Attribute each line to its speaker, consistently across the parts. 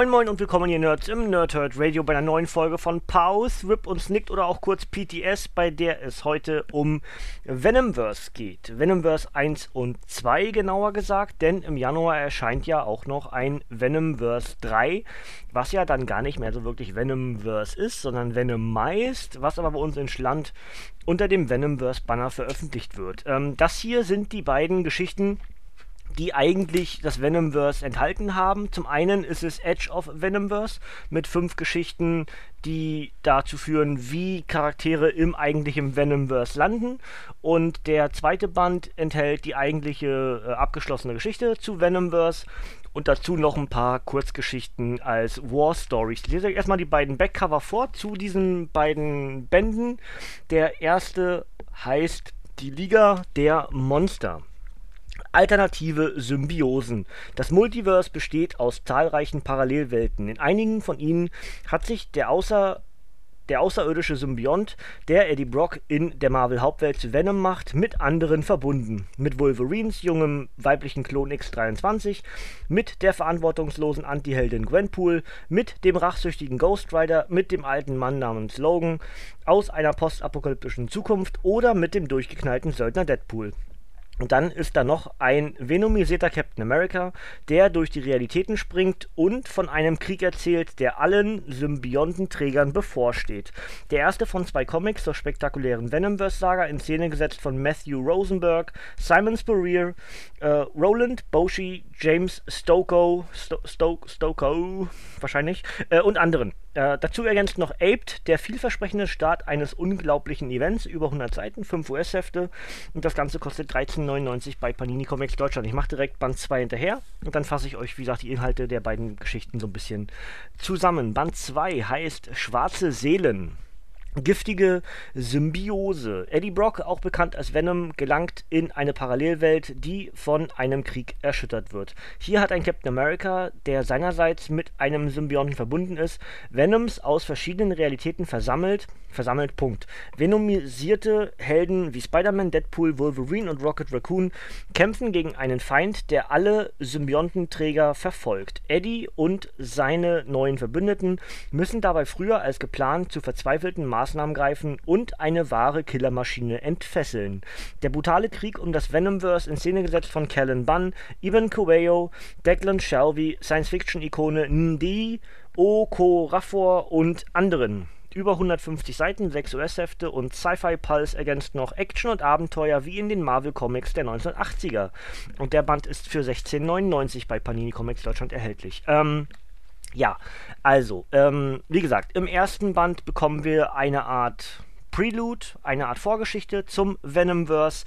Speaker 1: Moin Moin und willkommen ihr Nerds im Nerdhurt Radio bei einer neuen Folge von Pause, Rip und Snicked oder auch kurz PTS, bei der es heute um Venomverse geht. Venomverse 1 und 2 genauer gesagt, denn im Januar erscheint ja auch noch ein Venomverse 3, was ja dann gar nicht mehr so wirklich Venomverse ist, sondern Venomized, was aber bei uns in Schland unter dem Venomverse Banner veröffentlicht wird. Ähm, das hier sind die beiden Geschichten, die eigentlich das Venomverse enthalten haben. Zum einen ist es Edge of Venomverse mit fünf Geschichten, die dazu führen, wie Charaktere im eigentlichen Venomverse landen. Und der zweite Band enthält die eigentliche äh, abgeschlossene Geschichte zu Venomverse und dazu noch ein paar Kurzgeschichten als War Stories. Ich lese euch erstmal die beiden Backcover vor zu diesen beiden Bänden. Der erste heißt Die Liga der Monster. Alternative Symbiosen. Das Multiverse besteht aus zahlreichen Parallelwelten. In einigen von ihnen hat sich der außer der außerirdische Symbiont, der Eddie Brock in der Marvel-Hauptwelt zu Venom macht, mit anderen verbunden. Mit Wolverines jungem weiblichen Klon X23, mit der verantwortungslosen Antiheldin Gwenpool, mit dem rachsüchtigen Ghost Rider, mit dem alten Mann namens Logan aus einer postapokalyptischen Zukunft oder mit dem durchgeknallten Söldner Deadpool. Und dann ist da noch ein venomisierter Captain America, der durch die Realitäten springt und von einem Krieg erzählt, der allen Symbiontenträgern bevorsteht. Der erste von zwei Comics zur spektakulären Venomverse-Saga, in Szene gesetzt von Matthew Rosenberg, Simon Spurrier, äh, Roland Boshi, James Stoko, Sto Sto wahrscheinlich, äh, und anderen. Äh, dazu ergänzt noch Aped, der vielversprechende Start eines unglaublichen Events, über 100 Seiten, 5 US-Hefte und das Ganze kostet 13,99 bei Panini Comics Deutschland. Ich mache direkt Band 2 hinterher und dann fasse ich euch, wie gesagt, die Inhalte der beiden Geschichten so ein bisschen zusammen. Band 2 heißt Schwarze Seelen. Giftige Symbiose. Eddie Brock, auch bekannt als Venom, gelangt in eine Parallelwelt, die von einem Krieg erschüttert wird. Hier hat ein Captain America, der seinerseits mit einem Symbionten verbunden ist, Venoms aus verschiedenen Realitäten versammelt. Versammelt, Punkt. Venomisierte Helden wie Spider-Man, Deadpool, Wolverine und Rocket Raccoon kämpfen gegen einen Feind, der alle Symbiontenträger verfolgt. Eddie und seine neuen Verbündeten müssen dabei früher als geplant zu verzweifelten Maßnahmen greifen und eine wahre Killermaschine entfesseln. Der brutale Krieg um das Venomverse in Szene gesetzt von Callan Bunn, Ivan Coelho, Declan Shelby, Science-Fiction-Ikone Ndi Okorafor und anderen. Über 150 Seiten, 6 US-Hefte und Sci-Fi Pulse ergänzt noch Action und Abenteuer wie in den Marvel Comics der 1980er. Und der Band ist für 16,99 bei Panini Comics Deutschland erhältlich. Ähm, ja, also, ähm, wie gesagt, im ersten Band bekommen wir eine Art Prelude, eine Art Vorgeschichte zum Venomverse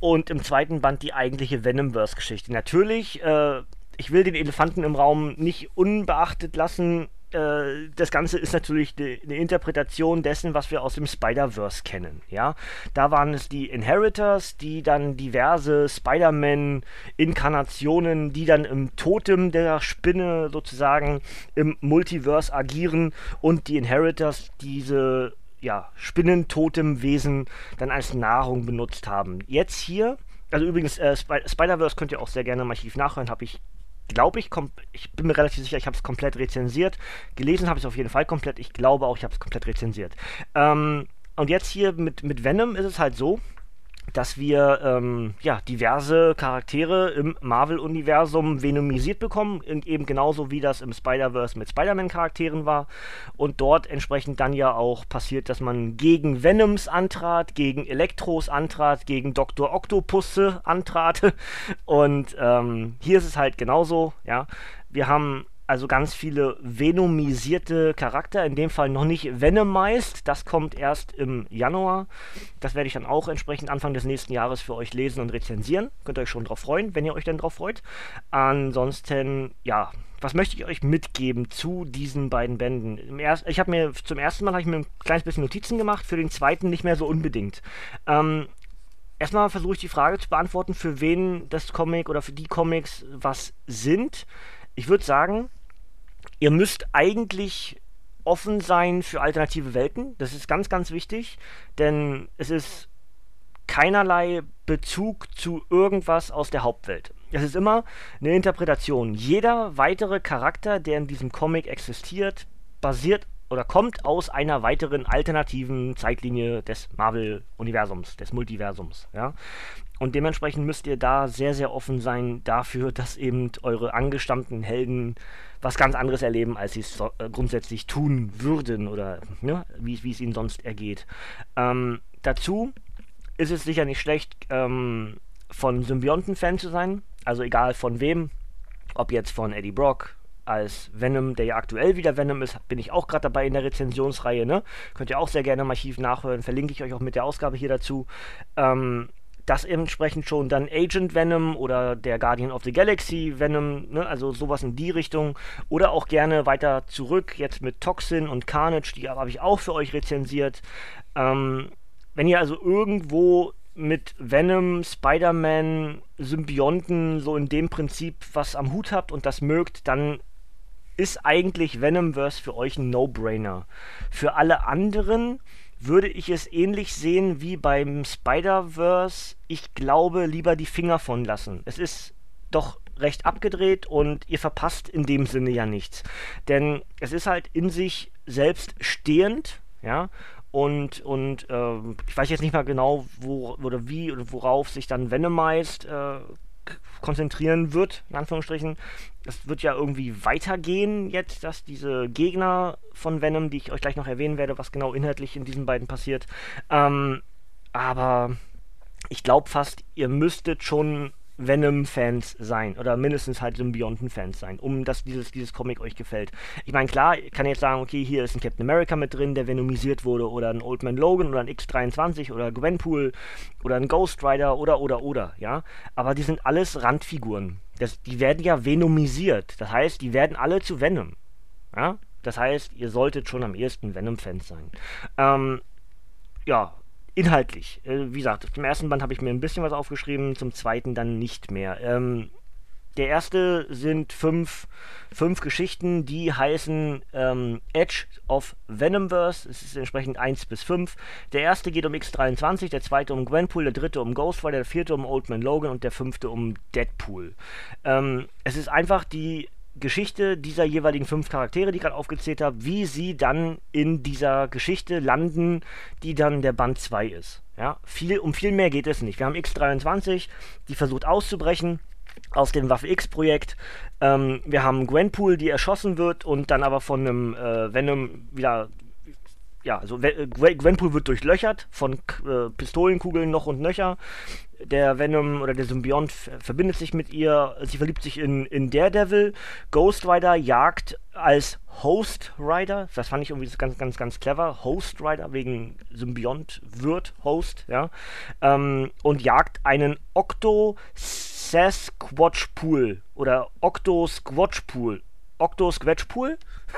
Speaker 1: und im zweiten Band die eigentliche Venomverse-Geschichte. Natürlich, äh, ich will den Elefanten im Raum nicht unbeachtet lassen äh, das Ganze ist natürlich eine Interpretation dessen, was wir aus dem Spider-Verse kennen. Ja? Da waren es die Inheritors, die dann diverse Spider-Man-Inkarnationen, die dann im Totem der Spinne sozusagen im Multiverse agieren und die Inheritors diese ja, Spinnentotemwesen dann als Nahrung benutzt haben. Jetzt hier, also übrigens, äh, Sp Spider-Verse könnt ihr auch sehr gerne im Archiv nachhören, habe ich glaube ich, ich bin mir relativ sicher, ich habe es komplett rezensiert. Gelesen habe ich es auf jeden Fall komplett. Ich glaube auch, ich habe es komplett rezensiert. Ähm, und jetzt hier mit, mit Venom ist es halt so, dass wir ähm, ja, diverse Charaktere im Marvel-Universum venomisiert bekommen, eben genauso wie das im Spider-Verse mit Spider-Man-Charakteren war. Und dort entsprechend dann ja auch passiert, dass man gegen Venoms antrat, gegen Elektros antrat, gegen Dr. Octopusse antrat. Und ähm, hier ist es halt genauso, ja. Wir haben also ganz viele venomisierte Charakter, in dem Fall noch nicht venomized, das kommt erst im Januar. Das werde ich dann auch entsprechend Anfang des nächsten Jahres für euch lesen und rezensieren. Könnt ihr euch schon drauf freuen, wenn ihr euch denn drauf freut. Ansonsten, ja, was möchte ich euch mitgeben zu diesen beiden Bänden? ich habe mir zum ersten Mal ich mir ein kleines bisschen Notizen gemacht, für den zweiten nicht mehr so unbedingt. Ähm, erstmal versuche ich die Frage zu beantworten, für wen das Comic oder für die Comics was sind ich würde sagen, ihr müsst eigentlich offen sein für alternative Welten. Das ist ganz, ganz wichtig, denn es ist keinerlei Bezug zu irgendwas aus der Hauptwelt. Es ist immer eine Interpretation. Jeder weitere Charakter, der in diesem Comic existiert, basiert oder kommt aus einer weiteren alternativen Zeitlinie des Marvel-Universums, des Multiversums. Ja? Und dementsprechend müsst ihr da sehr, sehr offen sein dafür, dass eben eure angestammten Helden was ganz anderes erleben, als sie es so, äh, grundsätzlich tun würden oder ne, wie, es ihnen sonst ergeht. Ähm, dazu ist es sicher nicht schlecht, ähm, von Symbionten-Fan zu sein. Also egal von wem, ob jetzt von Eddie Brock, als Venom, der ja aktuell wieder Venom ist, bin ich auch gerade dabei in der Rezensionsreihe. Ne? Könnt ihr auch sehr gerne im Archiv nachhören, verlinke ich euch auch mit der Ausgabe hier dazu. Ähm, das entsprechend schon dann Agent Venom oder der Guardian of the Galaxy Venom, ne? also sowas in die Richtung. Oder auch gerne weiter zurück, jetzt mit Toxin und Carnage, die habe ich auch für euch rezensiert. Ähm, wenn ihr also irgendwo mit Venom, Spider-Man, Symbionten, so in dem Prinzip was am Hut habt und das mögt, dann ist eigentlich Venomverse für euch ein No-Brainer. Für alle anderen würde ich es ähnlich sehen wie beim Spider-Verse. Ich glaube, lieber die Finger von lassen. Es ist doch recht abgedreht und ihr verpasst in dem Sinne ja nichts. Denn es ist halt in sich selbst stehend, ja, und, und äh, ich weiß jetzt nicht mal genau, wo oder wie oder worauf sich dann Venomized äh, konzentrieren wird, in Anführungsstrichen. Es wird ja irgendwie weitergehen jetzt, dass diese Gegner von Venom, die ich euch gleich noch erwähnen werde, was genau inhaltlich in diesen beiden passiert. Ähm, aber ich glaube fast, ihr müsstet schon Venom-Fans sein oder mindestens halt Symbionten-Fans sein, um dass dieses, dieses Comic euch gefällt. Ich meine, klar, ich kann jetzt sagen, okay, hier ist ein Captain America mit drin, der venomisiert wurde, oder ein Old Man Logan oder ein X23 oder Gwenpool oder ein Ghost Rider oder oder oder, ja. Aber die sind alles Randfiguren. Das, die werden ja venomisiert. Das heißt, die werden alle zu Venom. Ja? Das heißt, ihr solltet schon am ehesten Venom-Fans sein. Ähm, ja, inhaltlich, äh, wie gesagt, zum ersten Band habe ich mir ein bisschen was aufgeschrieben, zum zweiten dann nicht mehr. Ähm, der erste sind fünf, fünf Geschichten, die heißen ähm, Edge of Venomverse. Es ist entsprechend 1 bis 5. Der erste geht um X23, der zweite um Gwenpool, der dritte um Ghost Rider, der vierte um Old Man Logan und der fünfte um Deadpool. Ähm, es ist einfach die Geschichte dieser jeweiligen fünf Charaktere, die ich gerade aufgezählt habe, wie sie dann in dieser Geschichte landen, die dann der Band 2 ist. Ja, viel, um viel mehr geht es nicht. Wir haben X23, die versucht auszubrechen aus dem Waffe X-Projekt. Ähm, wir haben Gwenpool, die erschossen wird und dann aber von einem äh, Venom wieder ja, also Gwenpool wird durchlöchert von äh, Pistolenkugeln noch und nöcher der Venom oder der Symbiont verbindet sich mit ihr, sie verliebt sich in, in Daredevil. Ghost Rider jagt als Host Rider, das fand ich irgendwie ganz, ganz, ganz clever. Host Rider wegen Symbiont wird Host, ja. Ähm, und jagt einen Octo Sasquatch oder Octo Squatch. Octo Squatch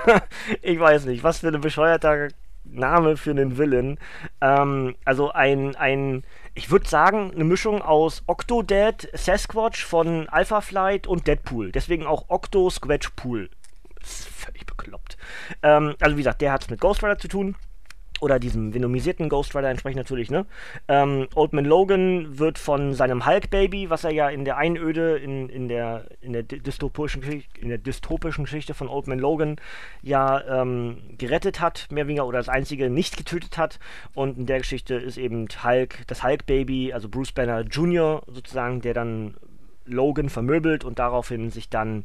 Speaker 1: ich weiß nicht, was für ein bescheuerter Name für einen Villain. Ähm, also ein, ein ich würde sagen, eine Mischung aus Octodad, Sasquatch von Alpha Flight und Deadpool. Deswegen auch Octo Squatch Pool. Das ist völlig bekloppt. Ähm, also wie gesagt, der hat es mit Ghost Rider zu tun oder diesem venomisierten Ghost Rider entsprechend natürlich, ne? Ähm, Old Man Logan wird von seinem Hulk-Baby, was er ja in der Einöde, in, in, der, in, der dystopischen, in der dystopischen Geschichte von Old Man Logan ja ähm, gerettet hat, mehr oder weniger, oder das einzige nicht getötet hat. Und in der Geschichte ist eben Hulk, das Hulk-Baby, also Bruce Banner Jr. sozusagen, der dann Logan vermöbelt und daraufhin sich dann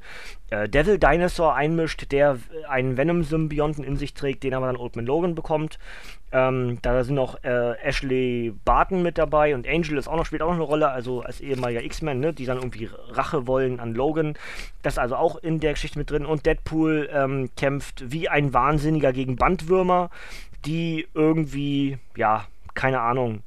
Speaker 1: äh, Devil Dinosaur einmischt, der einen Venom-Symbionten in sich trägt, den aber dann Old Man Logan bekommt. Ähm, da sind noch äh, Ashley Barton mit dabei und Angel ist auch noch, spielt auch noch eine Rolle, also als ehemaliger X-Men, ne, die dann irgendwie Rache wollen an Logan. Das ist also auch in der Geschichte mit drin. Und Deadpool ähm, kämpft wie ein Wahnsinniger gegen Bandwürmer, die irgendwie, ja, keine Ahnung,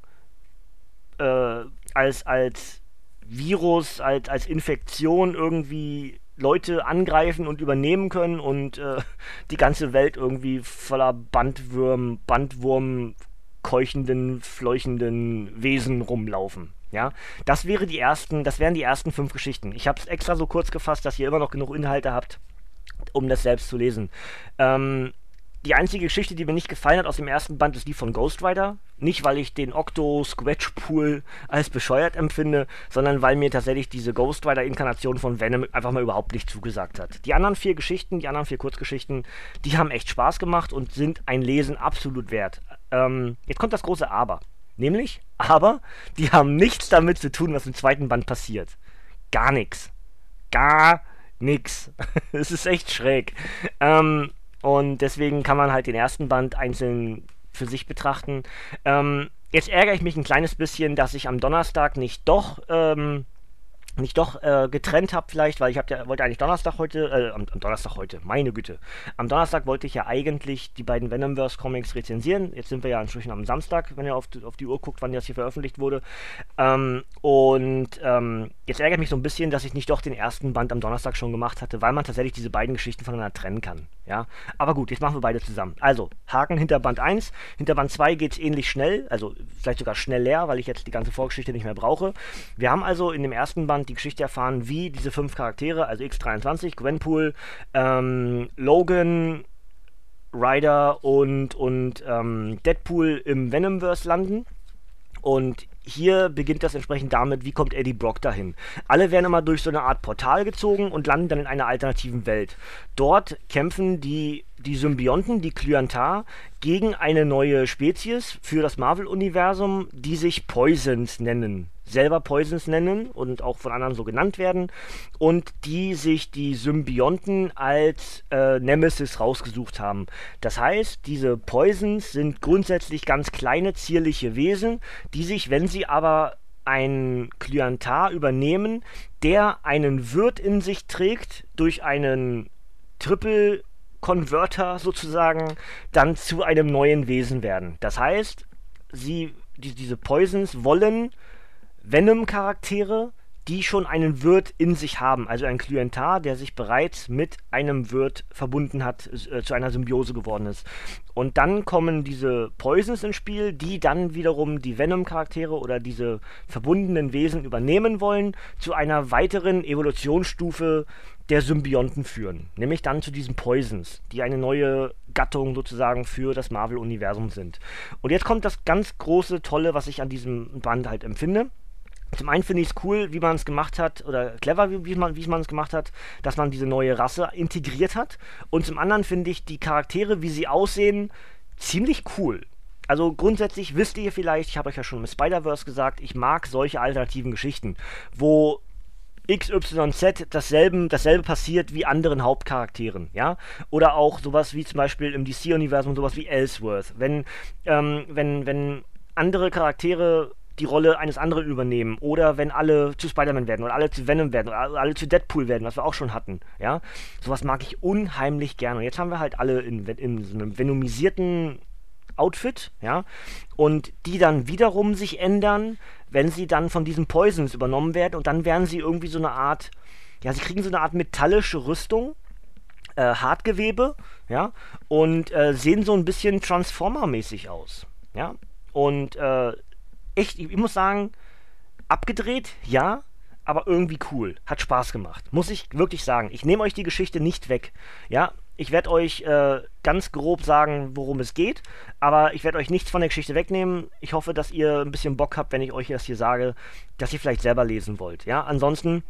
Speaker 1: äh, als, als Virus, als, als Infektion irgendwie Leute angreifen und übernehmen können und äh, die ganze Welt irgendwie voller Bandwürm, Bandwurm keuchenden, fleuchenden Wesen rumlaufen. Ja, das wäre die ersten, das wären die ersten fünf Geschichten. Ich habe es extra so kurz gefasst, dass ihr immer noch genug Inhalte habt, um das selbst zu lesen. Ähm, die einzige Geschichte, die mir nicht gefallen hat aus dem ersten Band, ist die von Ghost Rider. Nicht, weil ich den Octo Squatch Pool als bescheuert empfinde, sondern weil mir tatsächlich diese Ghost Rider Inkarnation von Venom einfach mal überhaupt nicht zugesagt hat. Die anderen vier Geschichten, die anderen vier Kurzgeschichten, die haben echt Spaß gemacht und sind ein Lesen absolut wert. Ähm, jetzt kommt das große Aber. Nämlich, aber die haben nichts damit zu tun, was im zweiten Band passiert. Gar nichts. Gar nichts. Es ist echt schräg. Ähm, und deswegen kann man halt den ersten Band einzeln für sich betrachten. Ähm, jetzt ärgere ich mich ein kleines bisschen, dass ich am Donnerstag nicht doch ähm, nicht doch äh, getrennt habe vielleicht, weil ich hab ja, wollte eigentlich Donnerstag heute, äh, am, am, Donnerstag heute, meine Güte. Am Donnerstag wollte ich ja eigentlich die beiden Venomverse Comics rezensieren. Jetzt sind wir ja inzwischen am Samstag, wenn ihr auf, auf die Uhr guckt, wann das hier veröffentlicht wurde. Ähm, und ähm, jetzt ärgert mich so ein bisschen, dass ich nicht doch den ersten Band am Donnerstag schon gemacht hatte, weil man tatsächlich diese beiden Geschichten voneinander trennen kann. Ja, aber gut, jetzt machen wir beide zusammen. Also, Haken hinter Band 1. Hinter Band 2 geht es ähnlich schnell, also vielleicht sogar schnell leer, weil ich jetzt die ganze Vorgeschichte nicht mehr brauche. Wir haben also in dem ersten Band die Geschichte erfahren, wie diese fünf Charaktere, also X23, Gwenpool, ähm, Logan, Ryder und, und ähm, Deadpool im Venomverse landen. Und hier beginnt das entsprechend damit, wie kommt Eddie Brock dahin. Alle werden immer durch so eine Art Portal gezogen und landen dann in einer alternativen Welt. Dort kämpfen die, die Symbionten, die Klyantar, gegen eine neue Spezies für das Marvel-Universum, die sich Poisons nennen selber Poisons nennen und auch von anderen so genannt werden und die sich die Symbionten als äh, Nemesis rausgesucht haben. Das heißt, diese Poisons sind grundsätzlich ganz kleine, zierliche Wesen, die sich, wenn sie aber ein Klientar übernehmen, der einen Wirt in sich trägt, durch einen Triple Converter sozusagen, dann zu einem neuen Wesen werden. Das heißt, sie, die, diese Poisons wollen Venom-Charaktere, die schon einen Wirt in sich haben, also ein Klientar, der sich bereits mit einem Wirt verbunden hat, äh, zu einer Symbiose geworden ist. Und dann kommen diese Poisons ins Spiel, die dann wiederum die Venom-Charaktere oder diese verbundenen Wesen übernehmen wollen, zu einer weiteren Evolutionsstufe der Symbionten führen. Nämlich dann zu diesen Poisons, die eine neue Gattung sozusagen für das Marvel-Universum sind. Und jetzt kommt das ganz große, tolle, was ich an diesem Band halt empfinde. Zum einen finde ich es cool, wie man es gemacht hat, oder clever, wie, wie man es gemacht hat, dass man diese neue Rasse integriert hat. Und zum anderen finde ich die Charaktere, wie sie aussehen, ziemlich cool. Also grundsätzlich wisst ihr vielleicht, ich habe euch ja schon mit Spider-Verse gesagt, ich mag solche alternativen Geschichten, wo XYZ dasselbe, dasselbe passiert wie anderen Hauptcharakteren, ja? Oder auch sowas wie zum Beispiel im DC-Universum sowas wie Ellsworth. Wenn, ähm, wenn, wenn andere Charaktere die Rolle eines anderen übernehmen oder wenn alle zu Spider-Man werden oder alle zu Venom werden oder alle zu Deadpool werden, was wir auch schon hatten, ja. Sowas mag ich unheimlich gerne. Und jetzt haben wir halt alle in, in so einem venomisierten Outfit, ja, und die dann wiederum sich ändern, wenn sie dann von diesen Poisons übernommen werden und dann werden sie irgendwie so eine Art, ja, sie kriegen so eine Art metallische Rüstung, äh, Hartgewebe, ja, und äh, sehen so ein bisschen Transformer-mäßig aus, ja, und äh, echt, ich, ich muss sagen, abgedreht, ja, aber irgendwie cool. Hat Spaß gemacht. Muss ich wirklich sagen. Ich nehme euch die Geschichte nicht weg. Ja, ich werde euch äh, ganz grob sagen, worum es geht, aber ich werde euch nichts von der Geschichte wegnehmen. Ich hoffe, dass ihr ein bisschen Bock habt, wenn ich euch das hier sage, dass ihr vielleicht selber lesen wollt. Ja, ansonsten,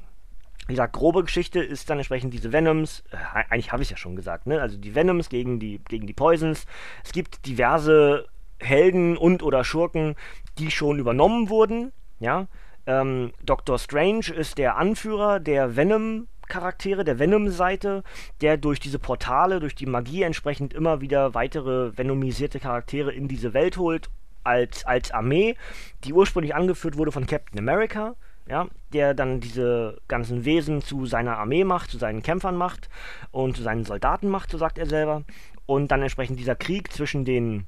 Speaker 1: wie gesagt, grobe Geschichte ist dann entsprechend diese Venoms. Äh, eigentlich habe ich es ja schon gesagt, ne? Also die Venoms gegen die, gegen die Poisons. Es gibt diverse Helden und oder Schurken, die schon übernommen wurden, ja, Ähm, Doctor Strange ist der Anführer der Venom Charaktere der Venom-Seite, der durch diese Portale, durch die Magie entsprechend immer wieder weitere venomisierte Charaktere in diese Welt holt, als, als Armee, die ursprünglich angeführt wurde von Captain America, ja, der dann diese ganzen Wesen zu seiner Armee macht, zu seinen Kämpfern macht und zu seinen Soldaten macht, so sagt er selber. Und dann entsprechend dieser Krieg zwischen den,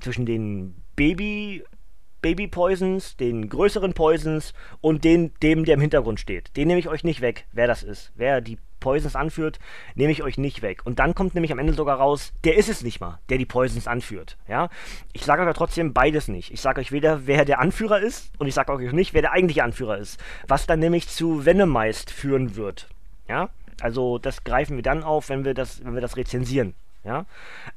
Speaker 1: zwischen den Baby Baby Poisons, den größeren Poisons und den, dem, der im Hintergrund steht. Den nehme ich euch nicht weg, wer das ist. Wer die Poisons anführt, nehme ich euch nicht weg. Und dann kommt nämlich am Ende sogar raus, der ist es nicht mal, der die Poisons anführt. Ja? Ich sage aber trotzdem beides nicht. Ich sage euch weder, wer der Anführer ist und ich sage euch nicht, wer der eigentliche Anführer ist. Was dann nämlich zu Venomized führen wird. Ja? Also das greifen wir dann auf, wenn wir das, wenn wir das rezensieren. Ja?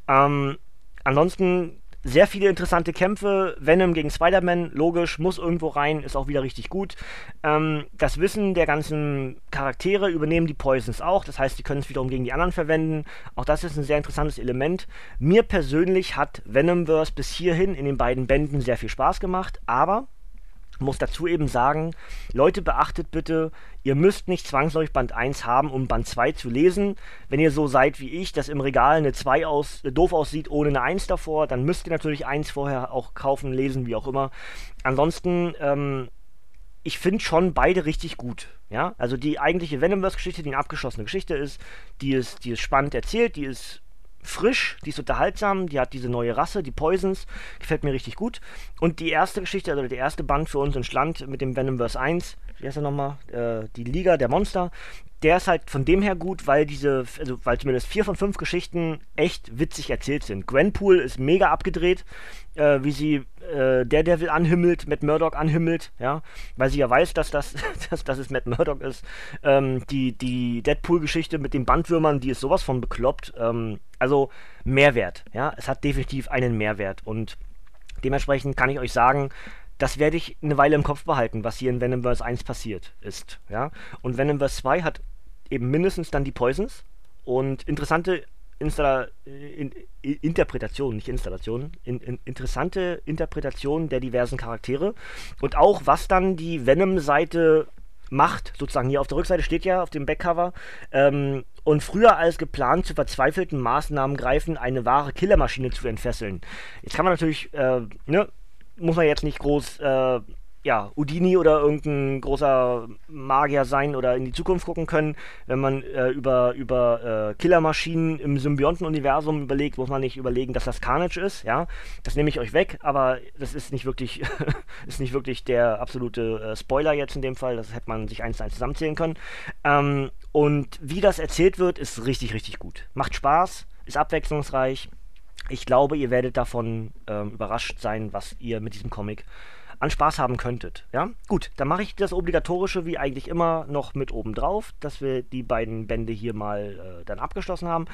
Speaker 1: Ähm, ansonsten sehr viele interessante Kämpfe. Venom gegen Spider-Man, logisch, muss irgendwo rein, ist auch wieder richtig gut. Ähm, das Wissen der ganzen Charaktere übernehmen die Poisons auch. Das heißt, sie können es wiederum gegen die anderen verwenden. Auch das ist ein sehr interessantes Element. Mir persönlich hat Venomverse bis hierhin in den beiden Bänden sehr viel Spaß gemacht, aber muss dazu eben sagen, Leute, beachtet bitte, ihr müsst nicht zwangsläufig Band 1 haben, um Band 2 zu lesen. Wenn ihr so seid wie ich, dass im Regal eine 2 aus, äh, doof aussieht ohne eine 1 davor, dann müsst ihr natürlich 1 vorher auch kaufen, lesen, wie auch immer. Ansonsten, ähm, ich finde schon beide richtig gut. Ja, also die eigentliche Venomverse-Geschichte, die eine abgeschlossene Geschichte ist, die ist, die ist spannend erzählt, die ist frisch, die ist unterhaltsam, die hat diese neue Rasse, die Poisons, gefällt mir richtig gut. Und die erste Geschichte, also der erste Band für uns entstand mit dem Venomverse 1, wie heißt er nochmal, äh, die Liga der Monster, der ist halt von dem her gut, weil diese, also weil zumindest vier von fünf Geschichten echt witzig erzählt sind. Gwenpool ist mega abgedreht, äh, wie sie äh, Daredevil anhimmelt, Matt Murdock anhimmelt, ja, weil sie ja weiß, dass das, dass, dass es Matt Murdock ist. Ähm, die die Deadpool-Geschichte mit den Bandwürmern, die ist sowas von bekloppt. Ähm, also Mehrwert, ja, es hat definitiv einen Mehrwert und dementsprechend kann ich euch sagen, das werde ich eine Weile im Kopf behalten, was hier in Venomverse 1 passiert ist. Ja? Und Venomverse 2 hat eben mindestens dann die Poisons und interessante Installa in, in, Interpretationen, nicht Installationen, in, interessante Interpretationen der diversen Charaktere und auch was dann die Venom-Seite macht, sozusagen hier auf der Rückseite steht ja auf dem Backcover, ähm, und früher als geplant zu verzweifelten Maßnahmen greifen, eine wahre Killermaschine zu entfesseln. Jetzt kann man natürlich, äh, ne, muss man jetzt nicht groß, äh, ja, Udini oder irgendein großer Magier sein oder in die Zukunft gucken können. Wenn man äh, über, über äh, Killermaschinen im Symbionten-Universum überlegt, muss man nicht überlegen, dass das Carnage ist, ja. Das nehme ich euch weg, aber das ist nicht wirklich, ist nicht wirklich der absolute äh, Spoiler jetzt in dem Fall. Das hätte man sich eins zu eins zusammenzählen können. Ähm, und wie das erzählt wird, ist richtig, richtig gut. Macht Spaß, ist abwechslungsreich ich glaube, ihr werdet davon ähm, überrascht sein, was ihr mit diesem Comic an Spaß haben könntet. Ja, gut, dann mache ich das Obligatorische wie eigentlich immer noch mit oben drauf, dass wir die beiden Bände hier mal äh, dann abgeschlossen haben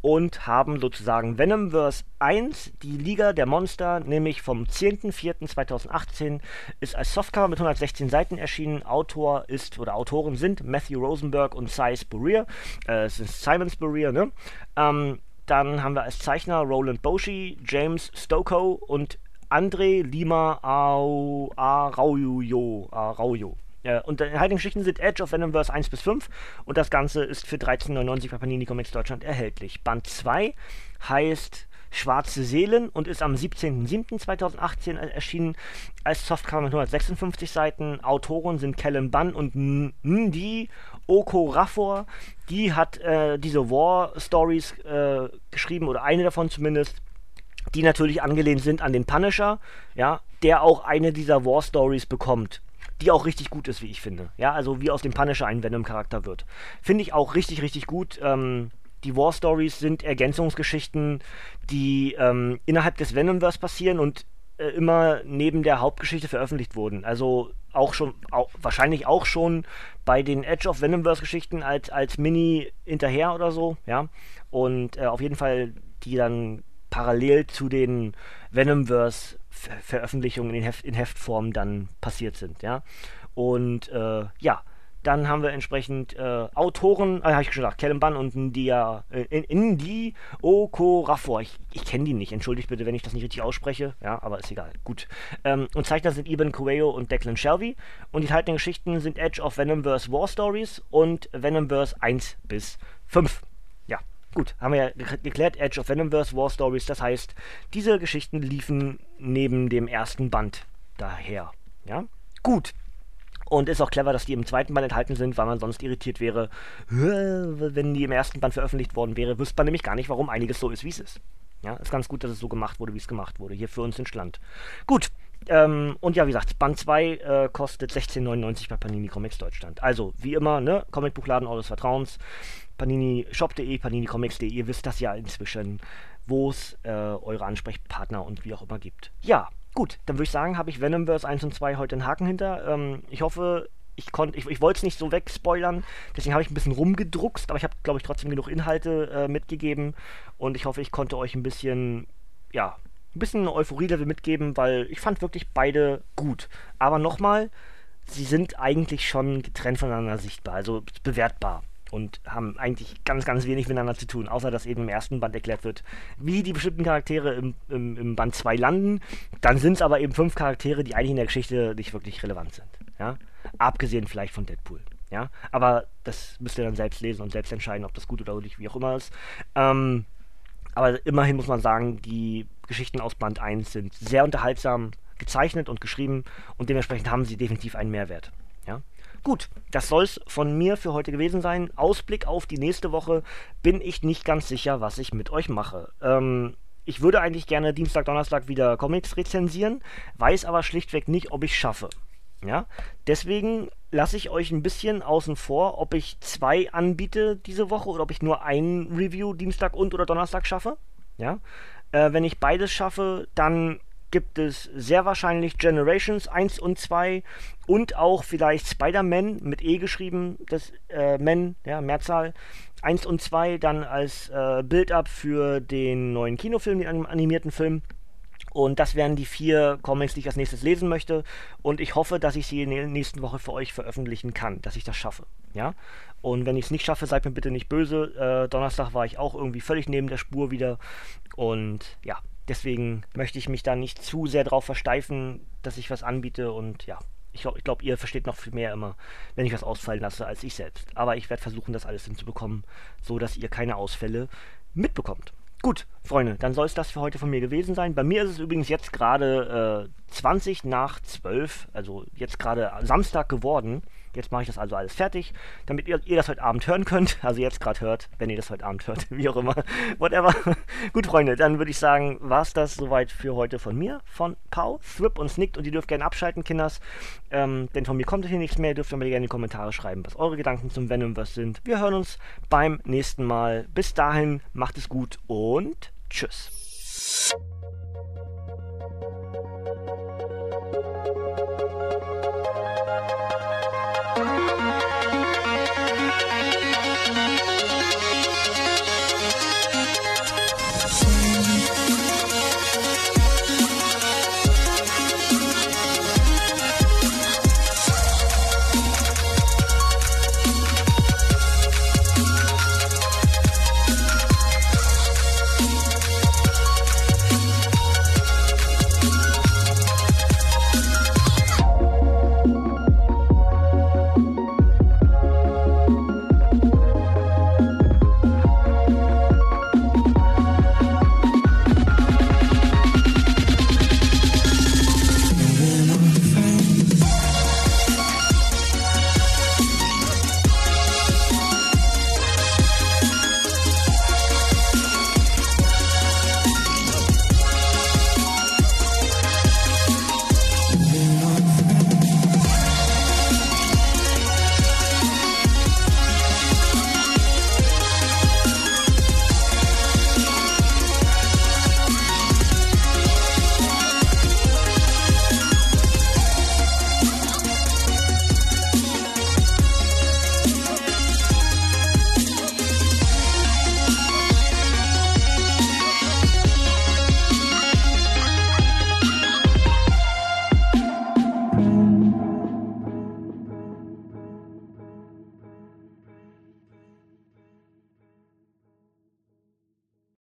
Speaker 1: und haben sozusagen Venomverse 1, die Liga der Monster, nämlich vom 10.04.2018, ist als Softcover mit 116 Seiten erschienen. Autor ist oder Autoren sind Matthew Rosenberg und Cy Spurrier. Äh, es ist Simon Spurrier, ne? Ähm, dann haben wir als Zeichner Roland Boshi, James Stoko und André Lima Araujo. Araujo. Äh, und die heutigen Geschichten sind Edge of Venomverse 1 bis 5 und das Ganze ist für 13,99 bei Panini Comics Deutschland erhältlich. Band 2 heißt Schwarze Seelen und ist am 17.07.2018 erschienen als Softcover mit 156 Seiten. Autoren sind Kellen Bunn und Ndi Okorafor. Die hat äh, diese War Stories äh, geschrieben oder eine davon zumindest, die natürlich angelehnt sind an den Punisher, ja, der auch eine dieser War Stories bekommt die auch richtig gut ist, wie ich finde. Ja, also wie aus dem Punisher ein Venom-Charakter wird. Finde ich auch richtig, richtig gut. Ähm, die War Stories sind Ergänzungsgeschichten, die ähm, innerhalb des Venomverse passieren und äh, immer neben der Hauptgeschichte veröffentlicht wurden. Also auch schon, auch, wahrscheinlich auch schon bei den Edge of Venomverse Geschichten als, als Mini hinterher oder so, ja. Und äh, auf jeden Fall die dann parallel zu den Venomverse Veröffentlichungen in, Heft, in Heftform dann passiert sind, ja. Und äh, ja, Dann haben wir entsprechend äh, Autoren, äh, habe ich schon gesagt, Kellen Bunn und Ndia, äh, Indi Okorafor. Ich, ich kenne die nicht, entschuldigt bitte, wenn ich das nicht richtig ausspreche. Ja, aber ist egal. Gut. Ähm, und Zeichner sind Ivan Coelho und Declan Shelby. Und die haltenden Geschichten sind Edge of Venomverse War Stories und Venomverse 1 bis 5. Ja, gut, haben wir ja geklärt. Edge of Venomverse War Stories, das heißt, diese Geschichten liefen neben dem ersten Band daher. Ja, gut. Und ist auch clever, dass die im zweiten Band enthalten sind, weil man sonst irritiert wäre, wenn die im ersten Band veröffentlicht worden wäre, wüsste man nämlich gar nicht, warum einiges so ist, wie es ist. Ja, ist ganz gut, dass es so gemacht wurde, wie es gemacht wurde. Hier für uns in Schland. Gut. Ähm, und ja, wie gesagt, Band 2 äh, kostet 16,99 bei Panini Comics Deutschland. Also, wie immer, ne, Comicbuchladen eures Vertrauens, paninishop.de, paninicomics.de, ihr wisst das ja inzwischen, wo es äh, eure Ansprechpartner und wie auch immer gibt. Ja, Gut, dann würde ich sagen, habe ich Venomverse 1 und 2 heute einen Haken hinter. Ähm, ich hoffe, ich konnte, ich, ich wollte es nicht so wegspoilern, deswegen habe ich ein bisschen rumgedruckst, aber ich habe, glaube ich, trotzdem genug Inhalte äh, mitgegeben und ich hoffe, ich konnte euch ein bisschen, ja, ein bisschen Euphorie-Level mitgeben, weil ich fand wirklich beide gut. Aber nochmal, sie sind eigentlich schon getrennt voneinander sichtbar, also bewertbar und haben eigentlich ganz, ganz wenig miteinander zu tun, außer dass eben im ersten Band erklärt wird, wie die bestimmten Charaktere im, im, im Band 2 landen. Dann sind es aber eben fünf Charaktere, die eigentlich in der Geschichte nicht wirklich relevant sind. Ja? Abgesehen vielleicht von Deadpool. Ja? Aber das müsst ihr dann selbst lesen und selbst entscheiden, ob das gut oder nicht, wie auch immer ist. Ähm, aber immerhin muss man sagen, die Geschichten aus Band 1 sind sehr unterhaltsam gezeichnet und geschrieben und dementsprechend haben sie definitiv einen Mehrwert. Ja? Gut, das soll es von mir für heute gewesen sein. Ausblick auf die nächste Woche bin ich nicht ganz sicher, was ich mit euch mache. Ähm, ich würde eigentlich gerne Dienstag, Donnerstag wieder Comics rezensieren, weiß aber schlichtweg nicht, ob ich schaffe. Ja, deswegen lasse ich euch ein bisschen außen vor, ob ich zwei anbiete diese Woche oder ob ich nur ein Review Dienstag und oder Donnerstag schaffe. Ja, äh, wenn ich beides schaffe, dann gibt es sehr wahrscheinlich Generations 1 und 2 und auch vielleicht Spider-Man mit E geschrieben, das äh, Men, ja, Mehrzahl 1 und 2 dann als äh, Build-up für den neuen Kinofilm, den animierten Film. Und das wären die vier Comics, die ich als nächstes lesen möchte. Und ich hoffe, dass ich sie in der nächsten Woche für euch veröffentlichen kann, dass ich das schaffe. Ja? Und wenn ich es nicht schaffe, seid mir bitte nicht böse. Äh, Donnerstag war ich auch irgendwie völlig neben der Spur wieder. Und ja, Deswegen möchte ich mich da nicht zu sehr drauf versteifen, dass ich was anbiete und ja, ich glaube, glaub, ihr versteht noch viel mehr immer, wenn ich was ausfallen lasse, als ich selbst. Aber ich werde versuchen, das alles hinzubekommen, so dass ihr keine Ausfälle mitbekommt. Gut, Freunde, dann soll es das für heute von mir gewesen sein. Bei mir ist es übrigens jetzt gerade äh, 20 nach 12, also jetzt gerade Samstag geworden. Jetzt mache ich das also alles fertig, damit ihr, ihr das heute Abend hören könnt. Also jetzt gerade hört, wenn ihr das heute Abend hört, wie auch immer. Whatever. Gut, Freunde, dann würde ich sagen, war es das soweit für heute von mir, von Pau, Thrip und Snickt. Und ihr dürft gerne abschalten, Kinders. Ähm, denn von mir kommt hier nichts mehr. Ihr dürft mir gerne in die Kommentare schreiben, was eure Gedanken zum Venom was sind. Wir hören uns beim nächsten Mal. Bis dahin, macht es gut und tschüss.